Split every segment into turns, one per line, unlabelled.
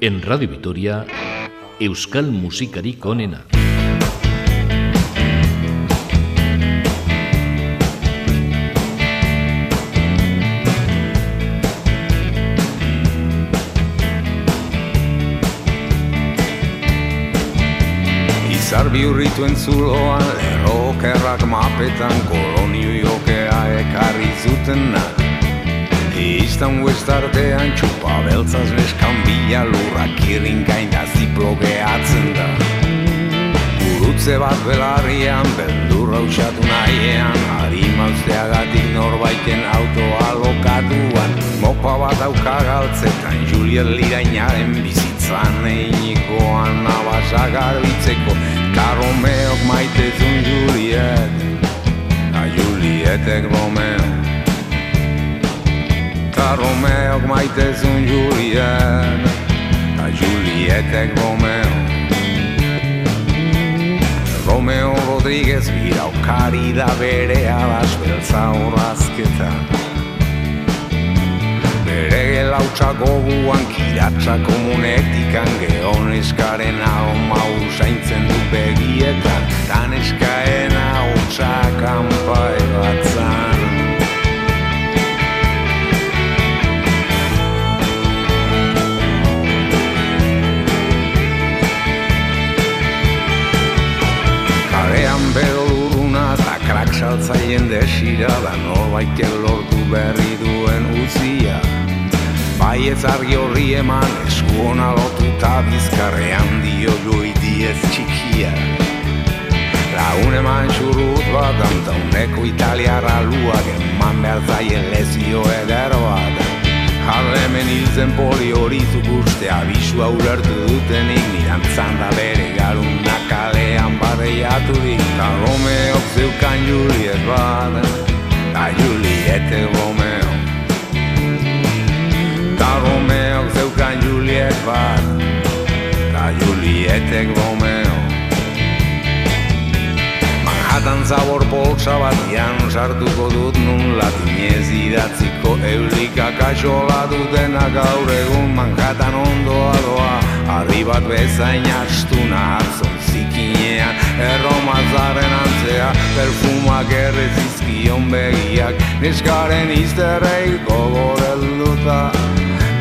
En Radio Vitoria, Euskal Musikarik onena.
Izar bihurrituen zuloan, lerrokerrak mapetan, kolonio jokea ekarri zutenak. Istan artean txupa beltzaz neskan bila lurrak irinkain da ziplo gehatzen da. Gurutze bat belarrian, beldurra usatu nahiean, harimausteagatik norbaiten autoa lokatuan. Mopa bat aukagaltzetan, Juliet lirainaren bizitzan einikoan nabasa garbitzeko, ta Romeok maitezun Juliet, a Julietek Romeo. Ta Romeok maitezun Julien. Ta Julietek Romeo. Romeo Rodriguez biraukari da bere alas beltza horrazketa Bere gelautza goguan kiratza komunetikan Geon eskaren alma usaintzen du begietan. Tan eskaena hotza kanpai batzan saltzaien desira da norbaitek lortu berri duen uzia Bai ez argi horri eman esku hona lotu eta bizkarrean dio joi diez txikia. Lagun eman xurrut bat anta uneko italiara luak eman behar zaien lezio eder bat Harremen hiltzen poli hori zukuste abisua urartu dutenik Nirantzan da bere garuna kalean barreiaturik Ta Romeok zeukan Juliet bat Ta Juliete Romeo. Ta Romeok zeukan Juliet bat Ta Julietek Romeo Manhattan zabor poltsa batian sartuko dut nun latinez idatziko eulika kaxola dutena gaur egun Manhattan ondoa doa Arri bat bezain astuna hartzon zikinean Erromazaren antzea perfumak errezizkion begiak Neskaren izterrei gogorelduta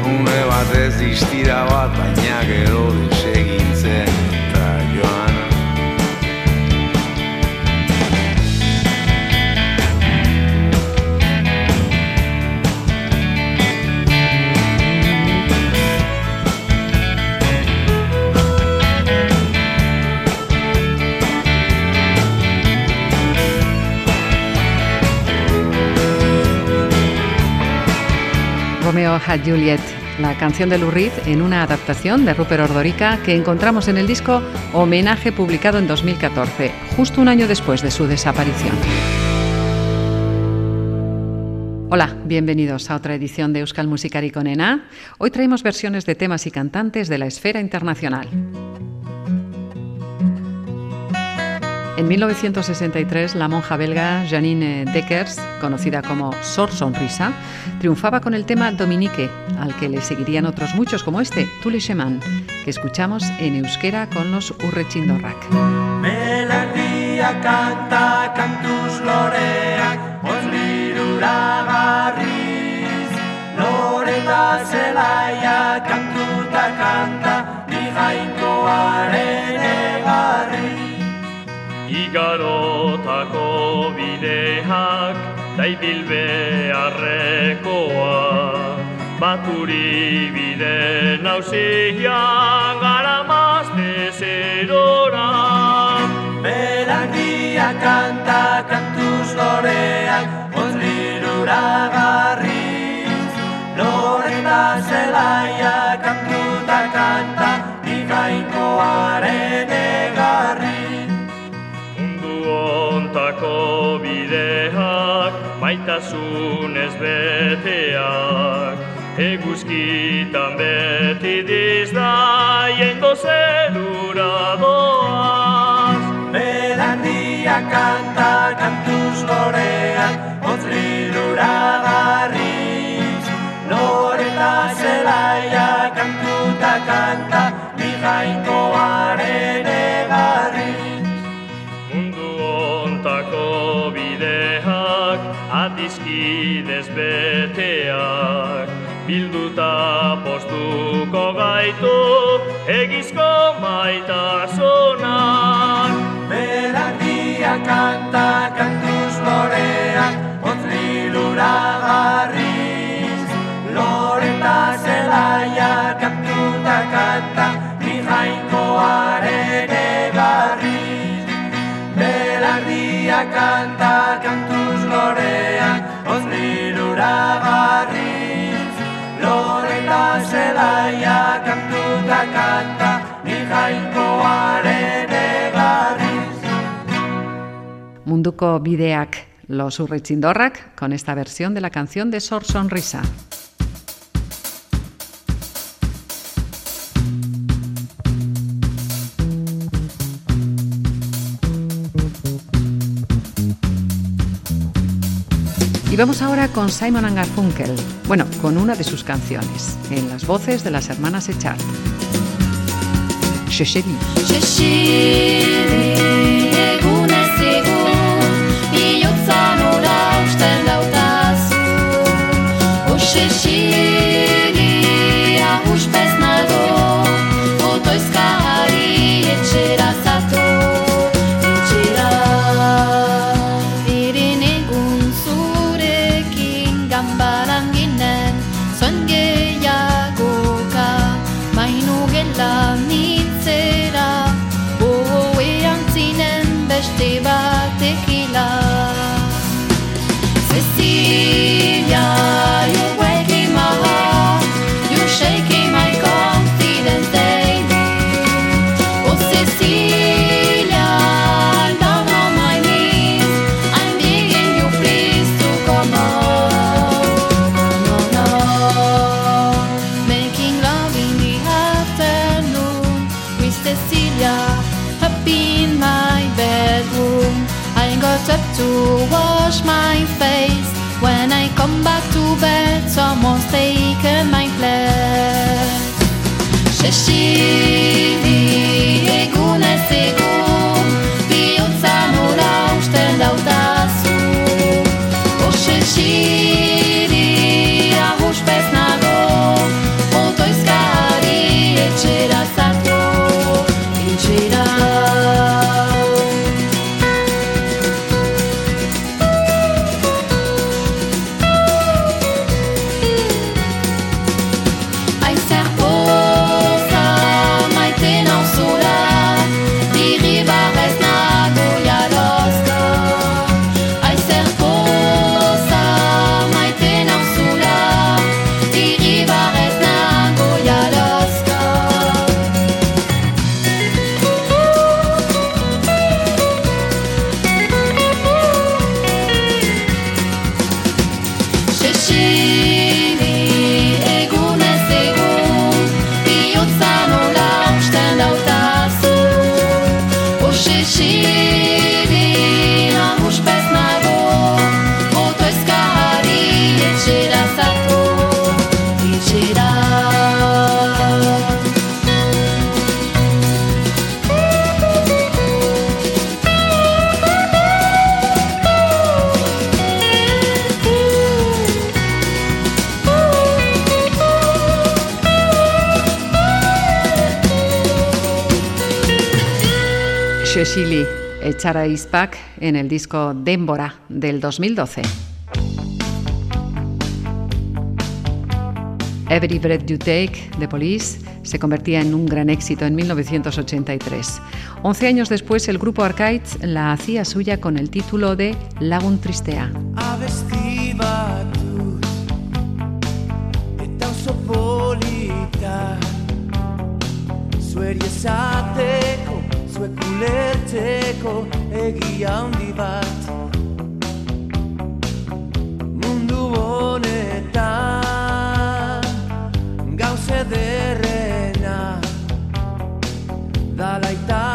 Une bat ez istira bat baina gero desegintzen
Romeo had Juliet, la canción de Lou en una adaptación de Rupert Ordorica que encontramos en el disco Homenaje publicado en 2014, justo un año después de su desaparición. Hola, bienvenidos a otra edición de Euskal Musikari con ENA. Hoy traemos versiones de temas y cantantes de la esfera internacional. En 1963, la monja belga Janine Deckers, conocida como Sor Sonrisa, triunfaba con el tema Dominique, al que le seguirían otros muchos como este, Tule Cheman, que escuchamos en euskera con los Urrechindorrak.
Ni jainkoaren egarri
Igarotako bideak daibil beharrekoa Baturi bide nausian gara mazte zerora.
Melandia kanta kantuz loreak onliruragarriz Loreta zelaia kantuta kanta ni
ontako bideak maitasunez beteak Eguzkitan beti dizdaien gozerura doaz
Melandia kanta kantuz loreak Otz liruragarriz Loreta zelaia kantuta kanta, ni jainkoaren egarriz.
Atizkidez beteak, bilduta postuko gaitu, egizko maitasunak.
Berak dia kanta, kantuz loreak, ontz lilura garriz. Loreta zelaia kantuta kanta, ni jainkoaren egarriz. Berak dia kanta, zelaia kantuta kanta, ni jainkoaren egarriz.
Munduko bideak, los urritzindorrak, con esta versión de la canción de Sor Sonrisa. Y vamos ahora con Simon Garfunkel, bueno, con una de sus canciones, en las voces de las hermanas Echard. Echara Ispak en el disco Démbora del 2012. Every Breath You Take de Police se convertía en un gran éxito en 1983. Once años después, el grupo Arcades la hacía suya con el título de Lagun Tristea.
Ulertzeko egia handi bat. Mundu honetan gauze derrena dalaitasuna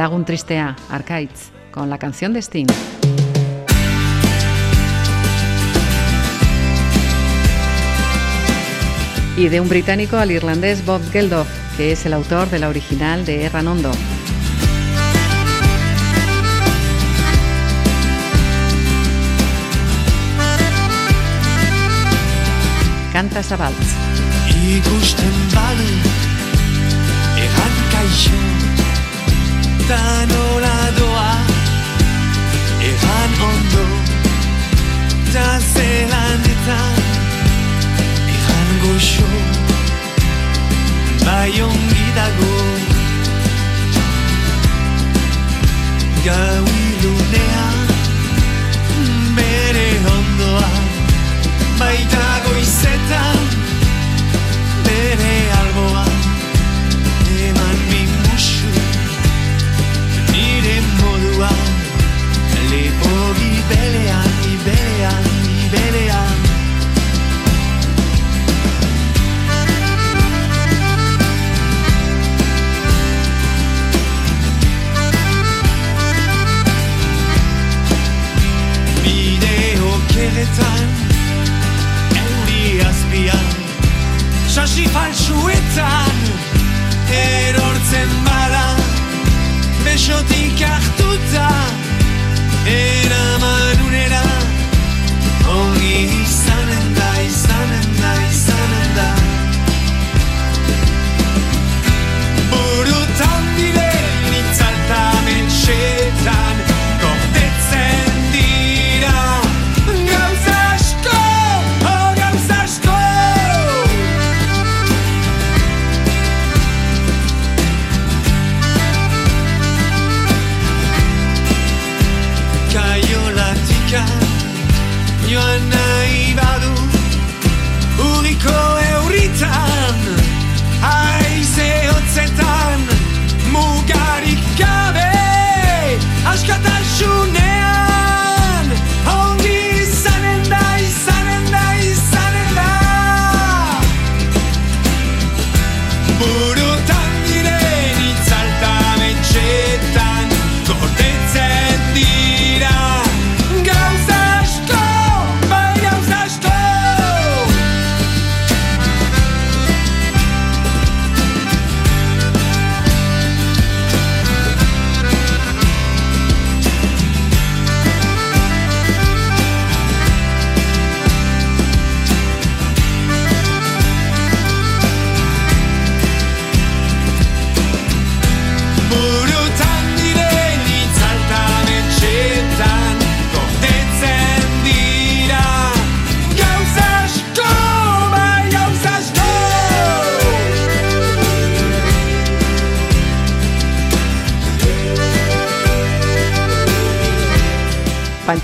Lagun Tristea, Arkaitz, con la canción de Sting. Y de un británico al irlandés Bob Geldof, que es el autor de la original de Erranondo. Canta Sabaltz.
Ta nola doa? Egan ondo. Ta zelanetan Egan goxo. Bai ongi dago. Gau ilunean Bere ondoa. Baita goizetan bere alboa tua, le poli belle anime.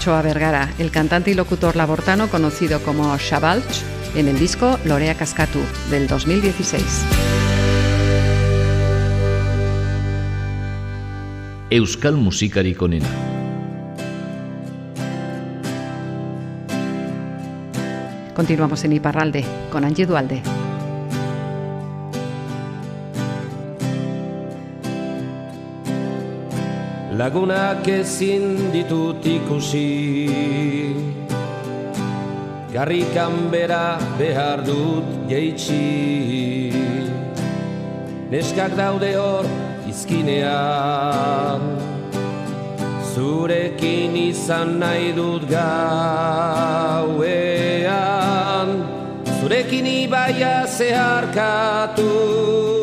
Panchoa Vergara, el cantante y locutor labortano conocido como Shabalch, en el disco Lorea Cascatu del 2016.
Euskal musikarik onena.
Continuamos en Iparralde con Angie Dualde.
Lagunak ezin ditut ikusi. Garrikan bera behar dut jeitsi. Neskak daude hor izkinean. Zurekin izan nahi dut gauean. Zurekin ibaia zeharkatu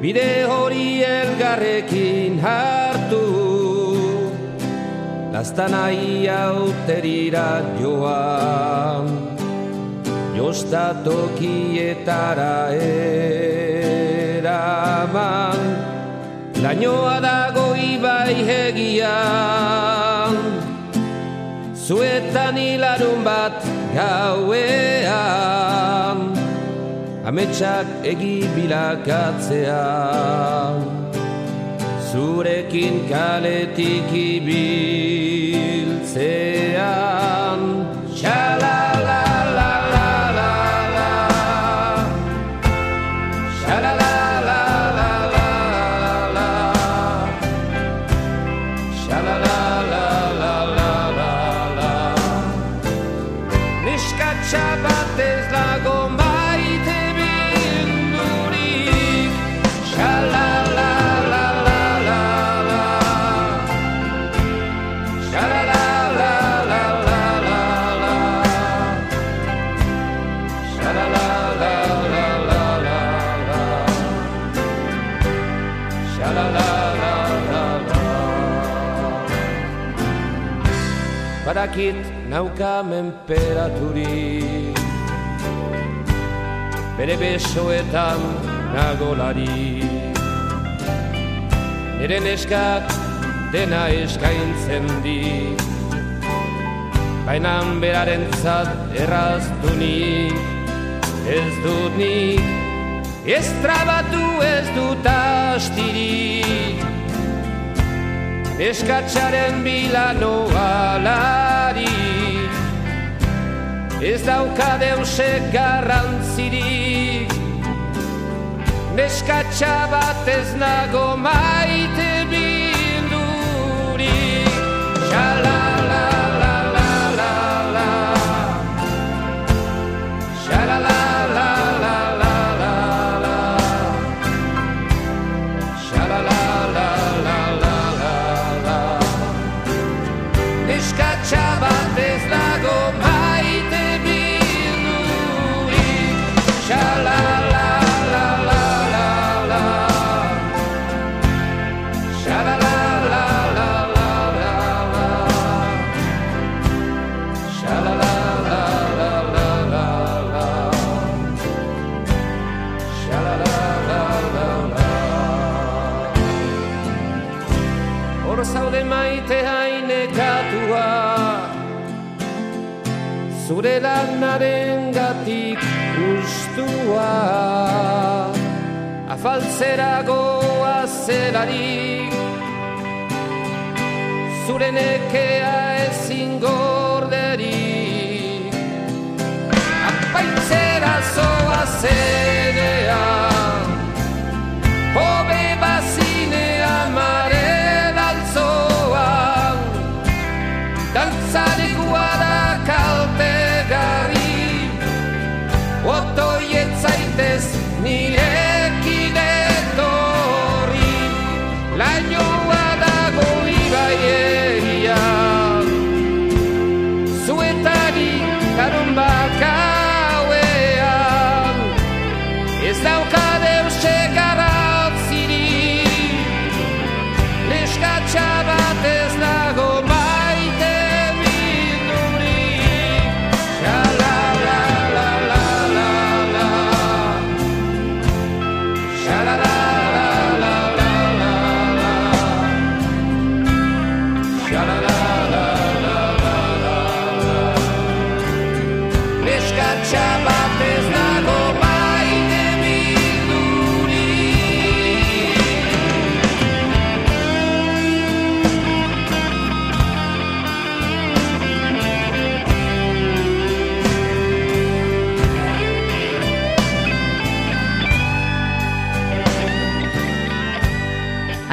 Bide hori elgarrekin hartu. Laztanai auterira joan. Jostatokietara eraman. Lainoa dago ibai hegian. Zuetan hilarun bat gauean Ametsak egi bilakatzea. Zurekin kaletik ibiltzean. Sha-la-la-la-la-la Badakit nauka menperaturi Bere besoetan nagolari Nere neskak dena eskaintzen di Bainan beraren zat erraztu Ez dut nik Ez trabatu ez dut astirik Eskatxaren bila noalari Ez dauka deusek garrantzirik. Neskatxa bat ez nago maite bildurik Sha-la-la-la-la-la Zure lanaren gatik ustua Afaltzera goa zelarik Zure nekea ezin gorderik Apaitzera zoa zenean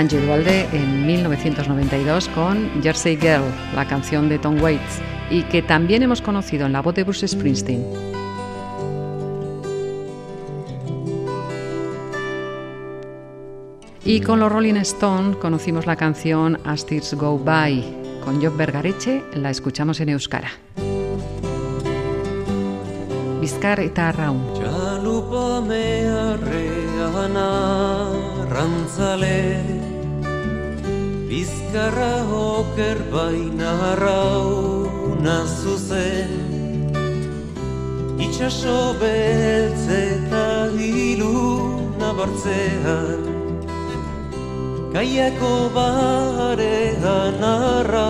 Angie en 1992 con Jersey Girl, la canción de Tom Waits, y que también hemos conocido en la voz de Bruce Springsteen. Y con los Rolling Stone conocimos la canción As Tears Go By. Con Job Bergareche la escuchamos en Euskara. Bizkar eta Arraun.
Txalupa Bizkarra oker baina rauna zuzen. Itxaso beltz eta hilu nabartzean Kaiako barean arra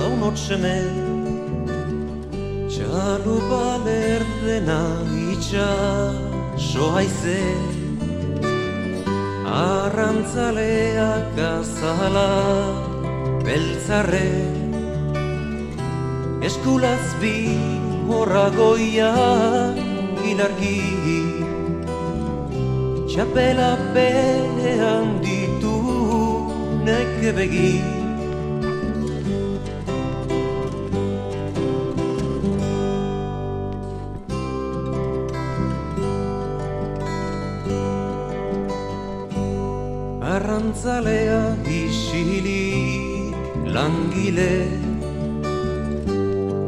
haunotxemen Txalupa lerdena itxaso haize Arrantzaleak azala beltzarre. Eskulaz bi horra goia ilargi Txapela behan ditu neke begi Arrantzalea isilik langile.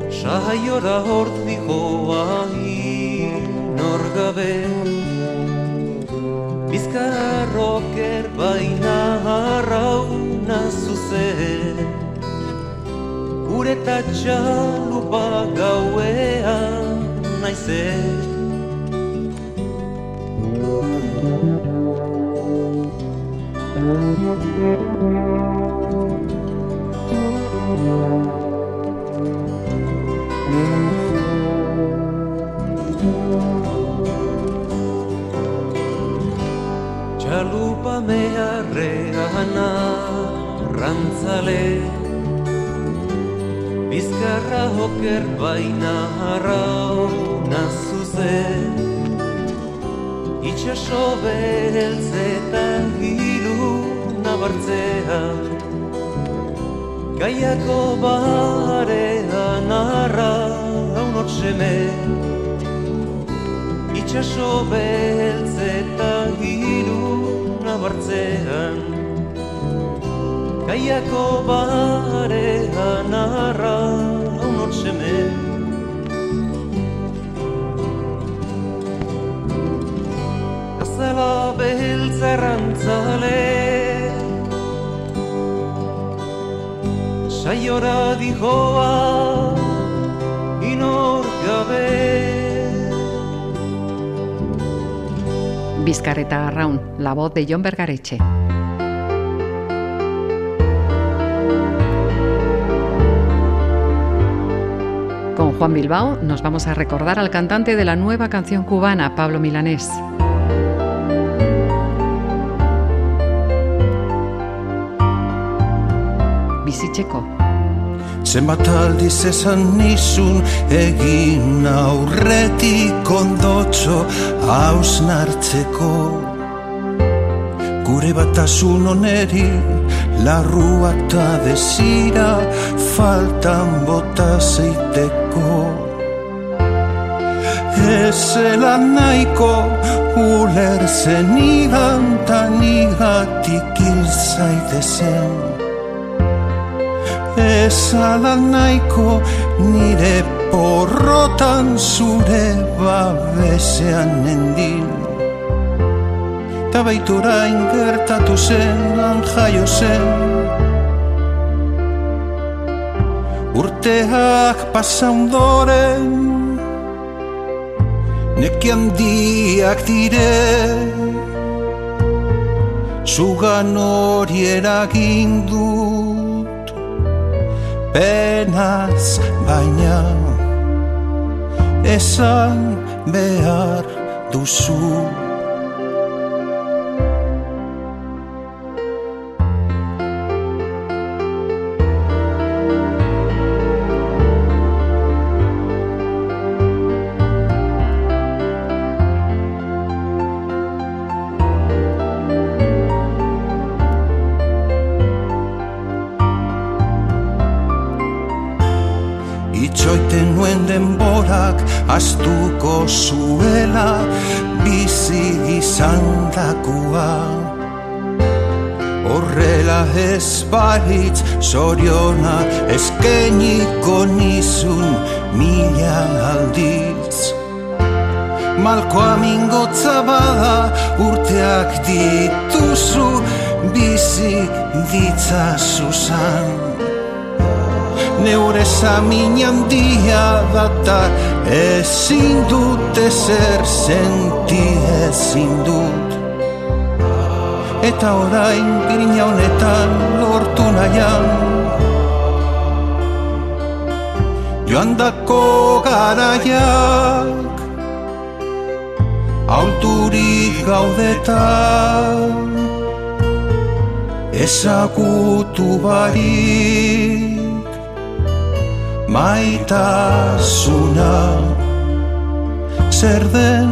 Saiora hortzi joa inorgabe Bizkarroker baina harrauna zuzen. Gure tatxalupa gauean naizen Gaiako barean arra haunotxeme Azala beltz errantzale Saiora dijoa inor gabe.
Bizkar eta Arraun, la voz de John Bergareche. Juan Bilbao nos vamos a recordar al cantante de la nueva canción cubana, Pablo Milanés. Bizitzeko.
Zenbat aldiz esan nizun egin aurretik ondotxo hausnartzeko Gure batasun oneri larrua eta desira faltan bota zeiteko Ezela nahiko ulertzen igan ta nigatik hil zaitezen. Nahiko nire porrotan zure babesean nendin. Ta baitura ingertatu zen, han zen Urteak pasa ondoren Neki handiak dire. Zugan hori eragin dut Penaz baina Esan behar duzu Itxoiten nuen denborak astuko zuela bizi izan dakua. Horrela ez baritz zoriona eskeniko nizun mila aldiz. Malkoa mingotza bada urteak dituzu bizi ditzazuzan Neure samin handia data ezin dut ezer senti ezin dut. Eta orain grina honetan lortu nahian. Joan dako garaiak Alturik gaudetan Ezagutu barik Maitasuna. Zer den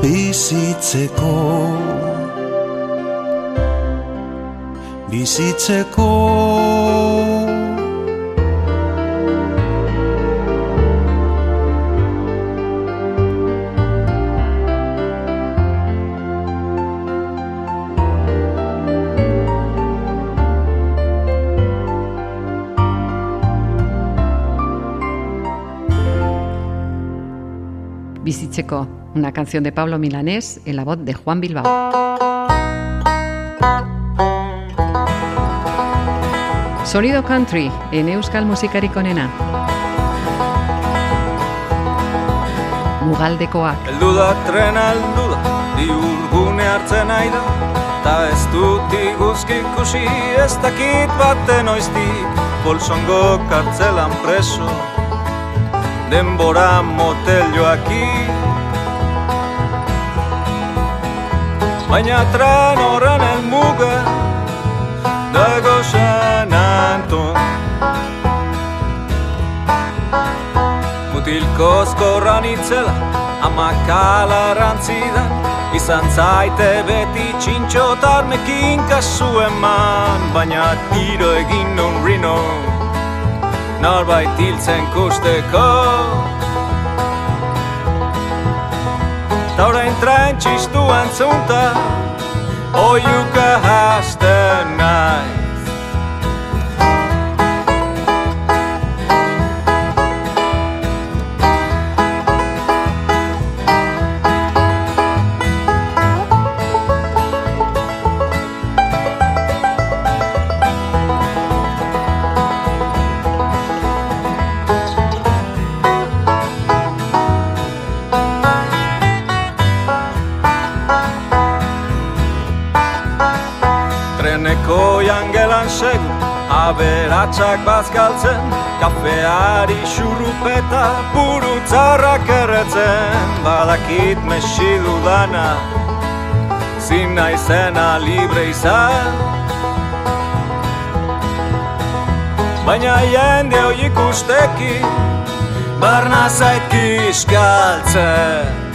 bizitzeko? Bizitzeko
Bizitzeko, una canción de Pablo Milanés en la voz de Juan Bilbao. Sonido Country en Euskal Musikarik onena. Mugaldekoak.
Eldu da trena eldu da, diurgune hartzen nahi da Ta ez dut iguzki ikusi ez dakit baten oiztik Bolsongo kartzelan preso, denbora motel joaki Baina tren horren elmuga, dago San Anton. Mutilkozko ranitzela, amakala rantzidan Izan zaite beti txintxotarmekin kasu eman Baina tiro egin non rino Norbait hiltzen kusteko. Ta orain txistuan zunta Oiuka hasten naiz Treneko jangelan segu Aberatsak bazkaltzen Kafeari xurrupeta Purutzarrak erretzen. Badakit mesidu dana Zin naizena libre izan. Baina jende hoi ikusteki Barna zait kiskaltzen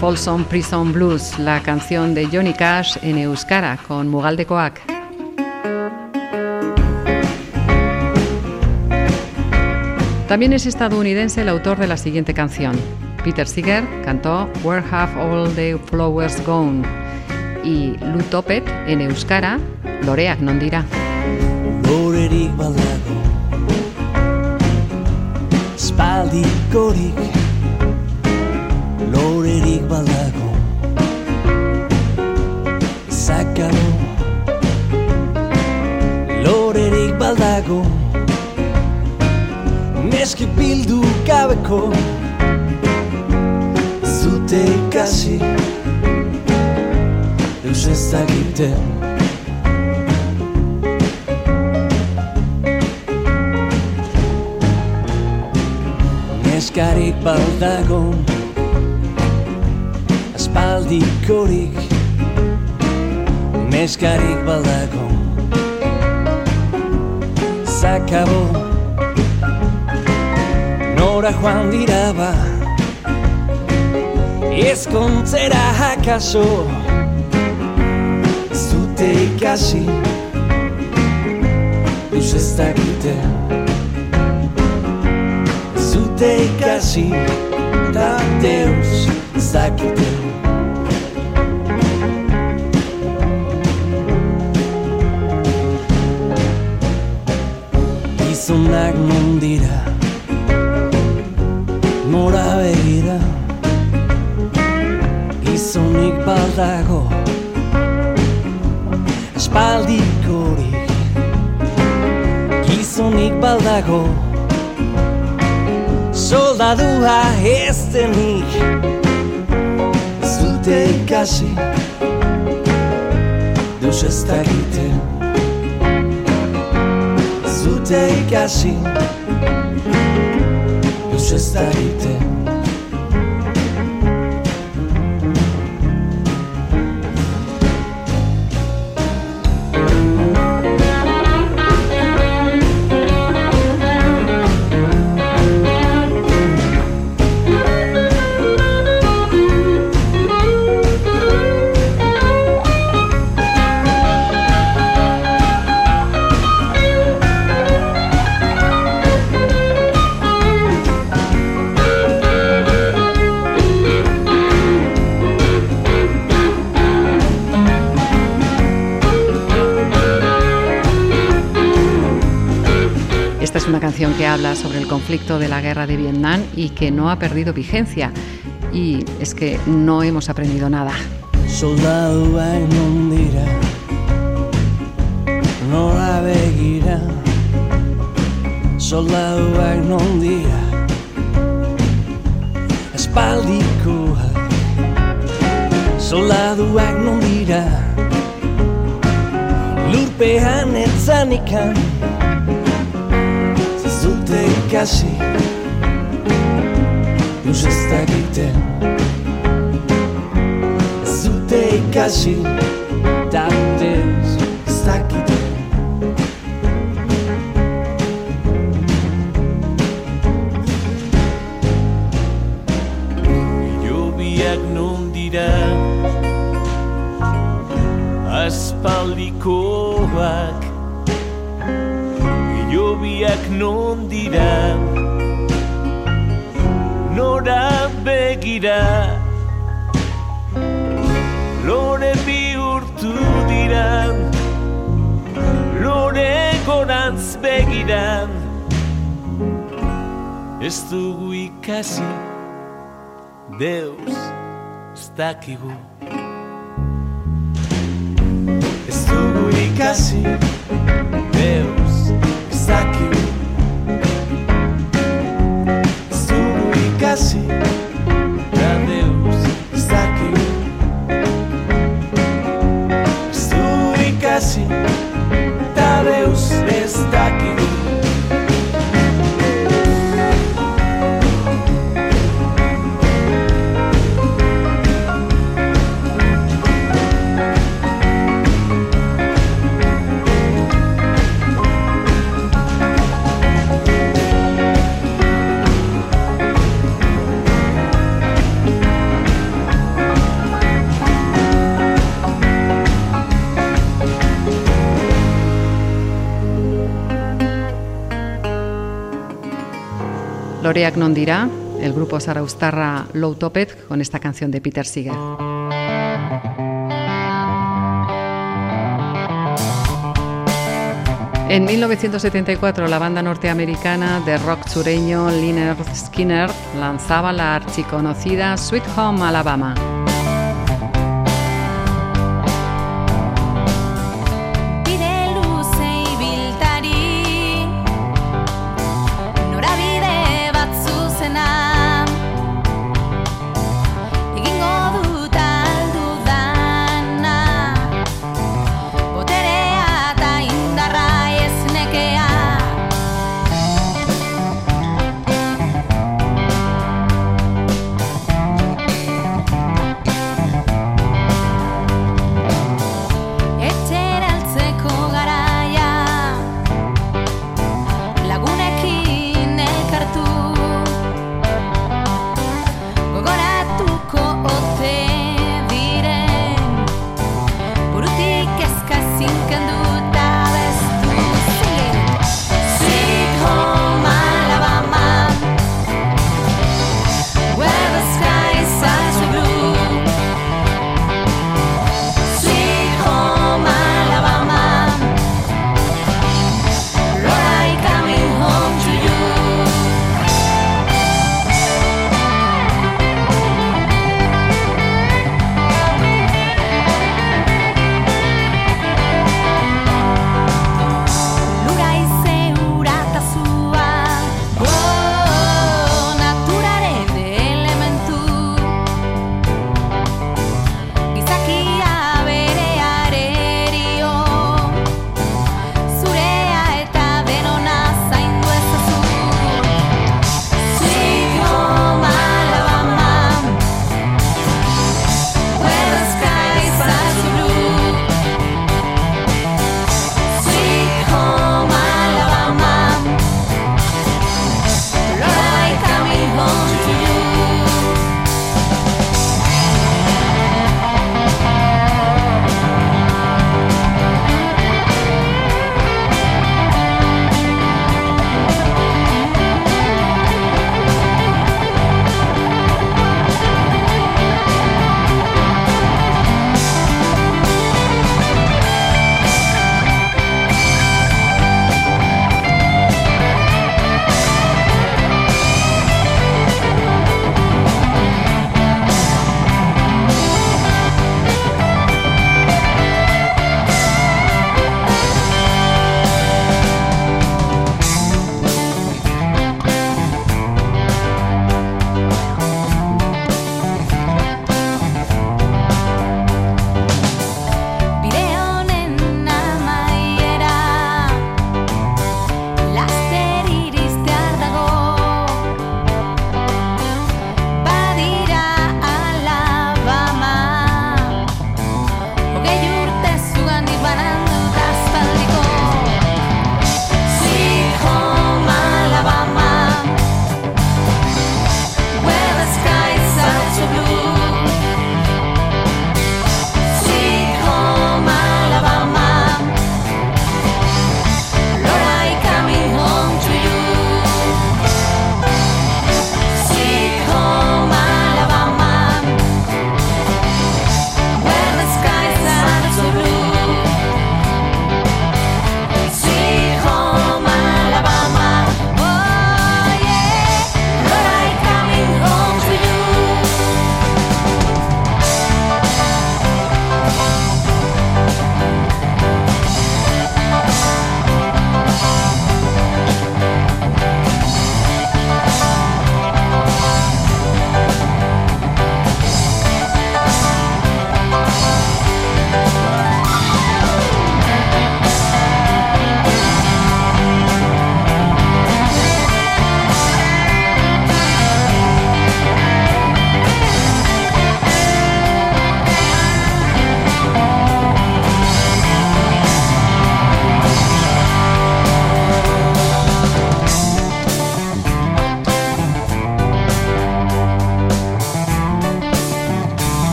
Folsom Prison Blues, la canción de Johnny Cash en Euskara con Mugal de Coac. También es estadounidense el autor de la siguiente canción. Peter Seeger cantó Where Have All the Flowers Gone y Lu Topet en Euskara Loreak non dira.
Lorerik Lorerik badago Lorerik Neski bildu gabeko Zute ikasi Eus ez dakiten. Neskarik baldago Aspaldikorik Neskarik baldago Zakabo Nora joan dira ba Ezkontzera hakaso Zute ikasi Eus ez dakite. Zute ikasi Da Deus ez dakite. Gizonak non dira Nora begira Gizonik baldago Espaldikorik Gizonik baldago Soldadua ez denik Zute ikasi Deus ez dakite Zute ikasi Deus ez
una canción que habla sobre el conflicto de la guerra de Vietnam y que no ha perdido vigencia. Y es que no hemos aprendido nada.
Zute ikasi Deus ez dakiten Zute ikasi Da Deus ez dakiten
Jobiak non dira Aspaldikoak Jobiak non dira? Nora begira? Lore bihurtu dira? Lore gorantz begiran Ez dugu ikasi Deus ez dakigu. Ez dugu ikasi
Non el grupo zaraustarra Low Topet con esta canción de Peter Seeger. En 1974, la banda norteamericana de rock sureño Liner Skinner lanzaba la archiconocida Sweet Home Alabama.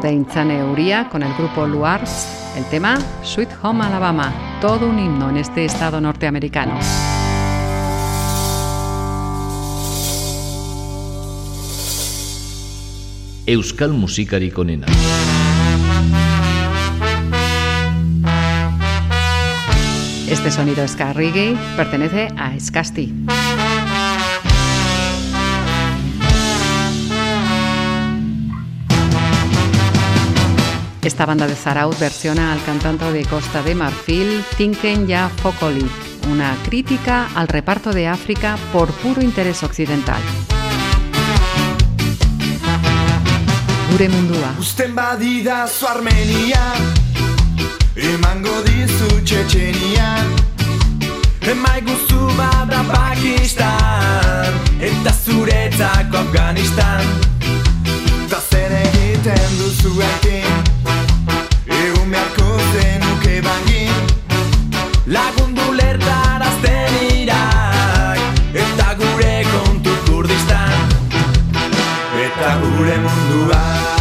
de Inzane Uría con el grupo Luars, el tema Sweet Home Alabama, todo un himno en este estado norteamericano.
Euskal Musikarik onena.
Este sonido ska pertenece a Skasti. Esta banda de Zaraut versiona al cantante de Costa de Marfil, Tinken Ya Fokoli, una crítica al reparto de África por puro interés occidental. Gure mundua.
Usten badidazu Armenia Emango dizu Txetxenia Emai guztu bada Pakistan Eta zuretzako Afganistan Ta zer egiten duzu ekin gure mundua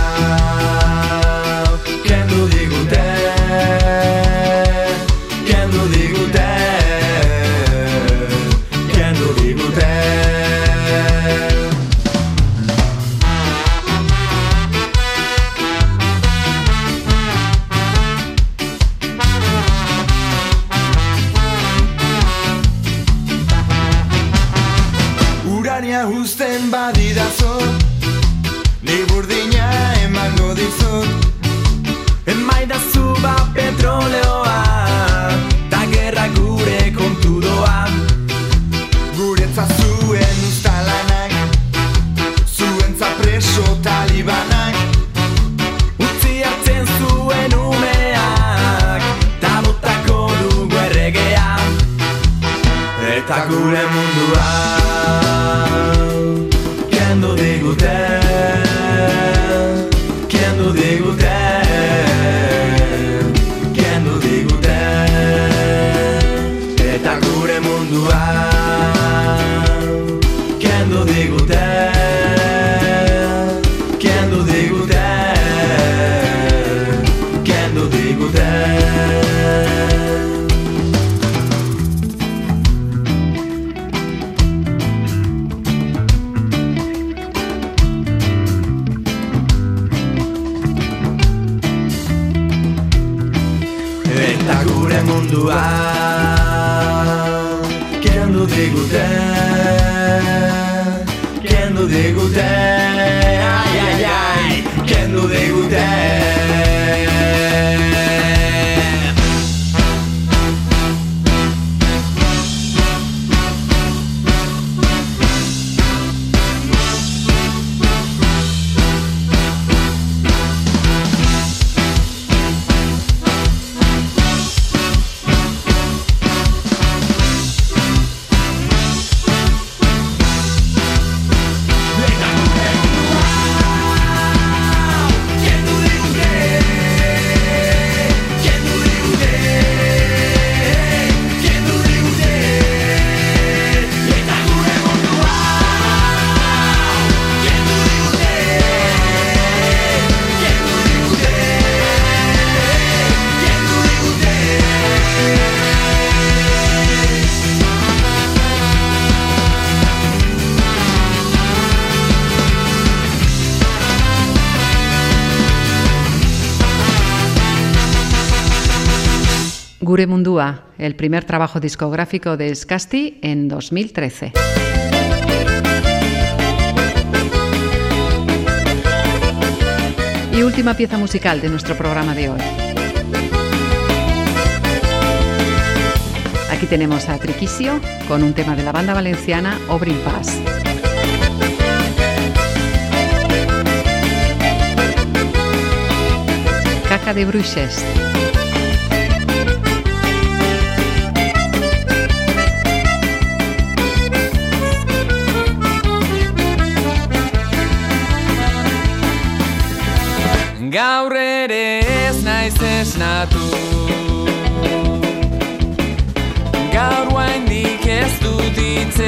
Gure
el primer trabajo discográfico de Scasti en 2013. Y última pieza musical de nuestro programa de hoy. Aquí tenemos a Triquisio con un tema de la banda valenciana Obrin Paz. Caca de Bruixes.
Gaur ere ez naiz esnatu. Gaur guaindik ez dut hitz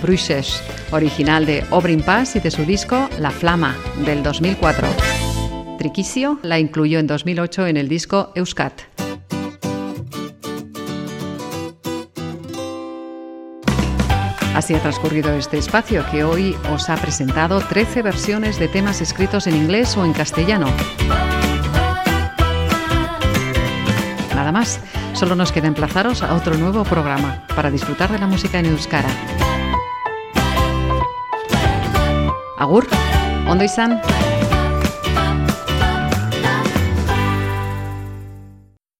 Bruixes, original de Obrin Pass y de su disco La Flama, del 2004. Triquicio la incluyó en 2008 en el disco Euskat. Así ha transcurrido este espacio que hoy os ha presentado 13 versiones de temas escritos en inglés o en castellano. Nada más, solo nos queda emplazaros a otro nuevo programa para disfrutar de la música en euskara. Agur, ondo izan.